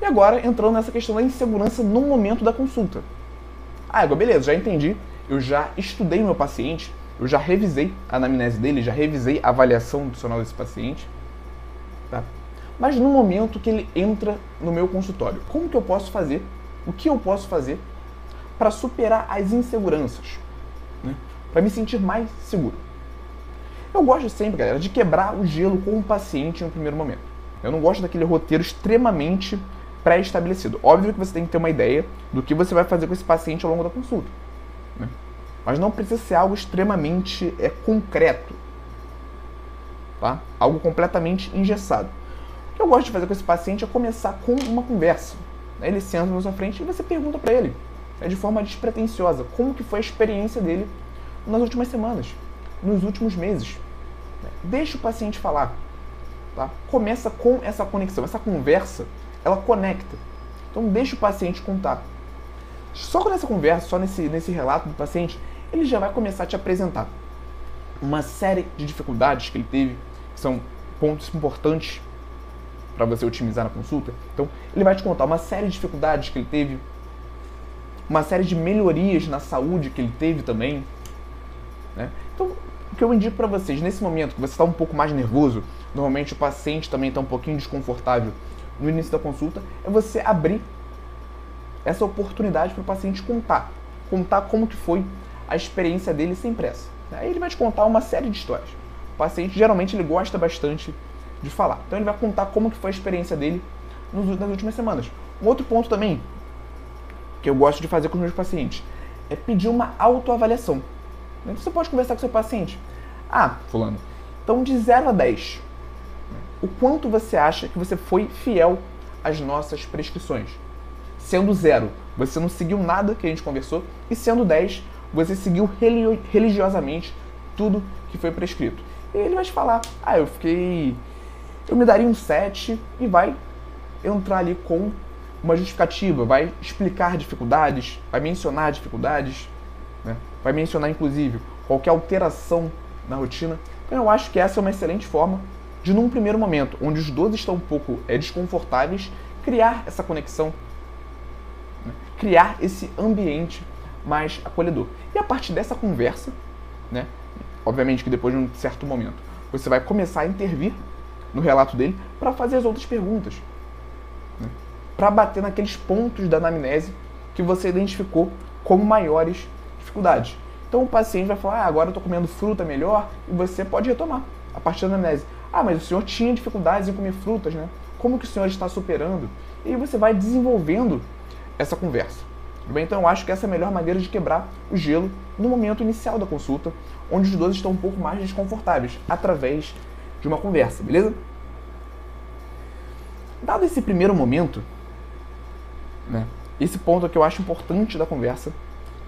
E agora entrando nessa questão da insegurança no momento da consulta. Ah, agora beleza, já entendi. Eu já estudei meu paciente, eu já revisei a anamnese dele, já revisei a avaliação nutricional desse paciente. Tá? Mas no momento que ele entra no meu consultório, como que eu posso fazer? O que eu posso fazer para superar as inseguranças? Né? Para me sentir mais seguro. Eu gosto sempre, galera, de quebrar o gelo com o paciente no primeiro momento. Eu não gosto daquele roteiro extremamente pré-estabelecido. Óbvio que você tem que ter uma ideia do que você vai fazer com esse paciente ao longo da consulta. Né? Mas não precisa ser algo extremamente é, concreto. Tá? Algo completamente engessado. O que eu gosto de fazer com esse paciente é começar com uma conversa. Né? Ele senta na sua frente e você pergunta para ele, de forma despretensiosa, como que foi a experiência dele nas últimas semanas, nos últimos meses. Deixa o paciente falar. Tá? Começa com essa conexão, essa conversa, ela conecta. Então deixa o paciente contar. Só com essa conversa, só nesse, nesse relato do paciente, ele já vai começar a te apresentar uma série de dificuldades que ele teve, que são pontos importantes para você otimizar na consulta. Então, ele vai te contar uma série de dificuldades que ele teve, uma série de melhorias na saúde que ele teve também. Né? Então, o que eu indico para vocês, nesse momento que você está um pouco mais nervoso, normalmente o paciente também está um pouquinho desconfortável no início da consulta, é você abrir essa oportunidade para o paciente contar. Contar como que foi a experiência dele sem pressa. Aí ele vai te contar uma série de histórias. O paciente geralmente ele gosta bastante de falar. Então ele vai contar como que foi a experiência dele nas últimas semanas. Um outro ponto também que eu gosto de fazer com os meus pacientes é pedir uma autoavaliação. Você pode conversar com seu paciente. Ah, fulano, então de 0 a 10, o quanto você acha que você foi fiel às nossas prescrições? Sendo 0, você não seguiu nada que a gente conversou, e sendo 10, você seguiu religiosamente tudo que foi prescrito. E ele vai te falar, ah, eu fiquei. Eu me daria um 7 e vai entrar ali com uma justificativa, vai explicar dificuldades, vai mencionar dificuldades, né? vai mencionar inclusive qualquer alteração na rotina. Então eu acho que essa é uma excelente forma de, num primeiro momento, onde os dois estão um pouco é, desconfortáveis, criar essa conexão, né? criar esse ambiente mais acolhedor. E a partir dessa conversa, né, obviamente que depois de um certo momento, você vai começar a intervir no relato dele para fazer as outras perguntas, para bater naqueles pontos da anamnese que você identificou como maiores dificuldades. Então o paciente vai falar, ah, agora eu estou comendo fruta melhor, e você pode retomar a partir da anamnese. Ah, mas o senhor tinha dificuldades em comer frutas, né? Como que o senhor está superando? E você vai desenvolvendo essa conversa. Bem? Então eu acho que essa é a melhor maneira de quebrar o gelo no momento inicial da consulta, onde os dois estão um pouco mais desconfortáveis, através de uma conversa, beleza? Dado esse primeiro momento, né, esse ponto que eu acho importante da conversa,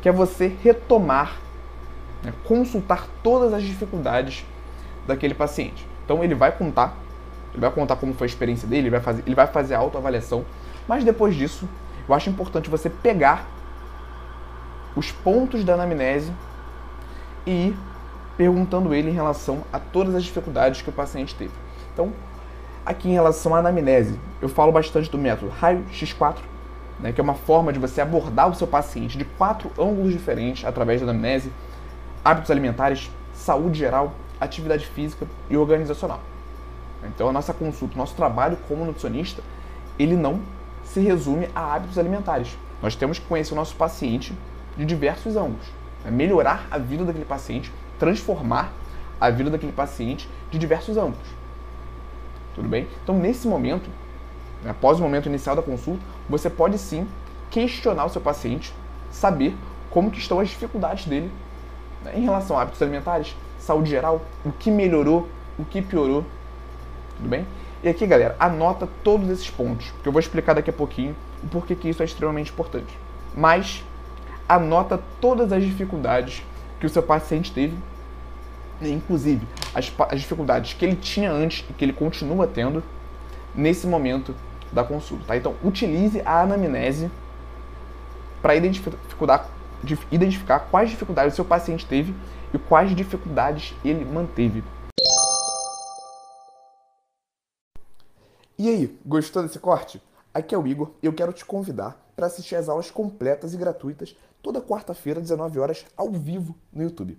que é você retomar, né, consultar todas as dificuldades daquele paciente. Então ele vai contar, ele vai contar como foi a experiência dele, ele vai fazer, ele vai fazer a autoavaliação, mas depois disso eu acho importante você pegar os pontos da anamnese e ir perguntando ele em relação a todas as dificuldades que o paciente teve. Então, aqui em relação à anamnese, eu falo bastante do método raio X4, né, que é uma forma de você abordar o seu paciente de quatro ângulos diferentes através da anamnese, hábitos alimentares, saúde geral, atividade física e organizacional. Então, a nossa consulta, nosso trabalho como nutricionista, ele não se resume a hábitos alimentares. Nós temos que conhecer o nosso paciente de diversos ângulos. Né? Melhorar a vida daquele paciente, transformar a vida daquele paciente de diversos ângulos. Tudo bem? Então, nesse momento, após o momento inicial da consulta, você pode sim questionar o seu paciente, saber como que estão as dificuldades dele né, em relação a hábitos alimentares, saúde geral, o que melhorou, o que piorou. Tudo bem? E aqui, galera, anota todos esses pontos, que eu vou explicar daqui a pouquinho o porquê que isso é extremamente importante. Mas anota todas as dificuldades que o seu paciente teve, inclusive as, as dificuldades que ele tinha antes e que ele continua tendo nesse momento da consulta. Tá? Então, utilize a anamnese para identificar, identificar quais dificuldades o seu paciente teve e quais dificuldades ele manteve. E aí, gostou desse corte? Aqui é o Igor e eu quero te convidar para assistir às aulas completas e gratuitas toda quarta-feira, 19 horas, ao vivo no YouTube.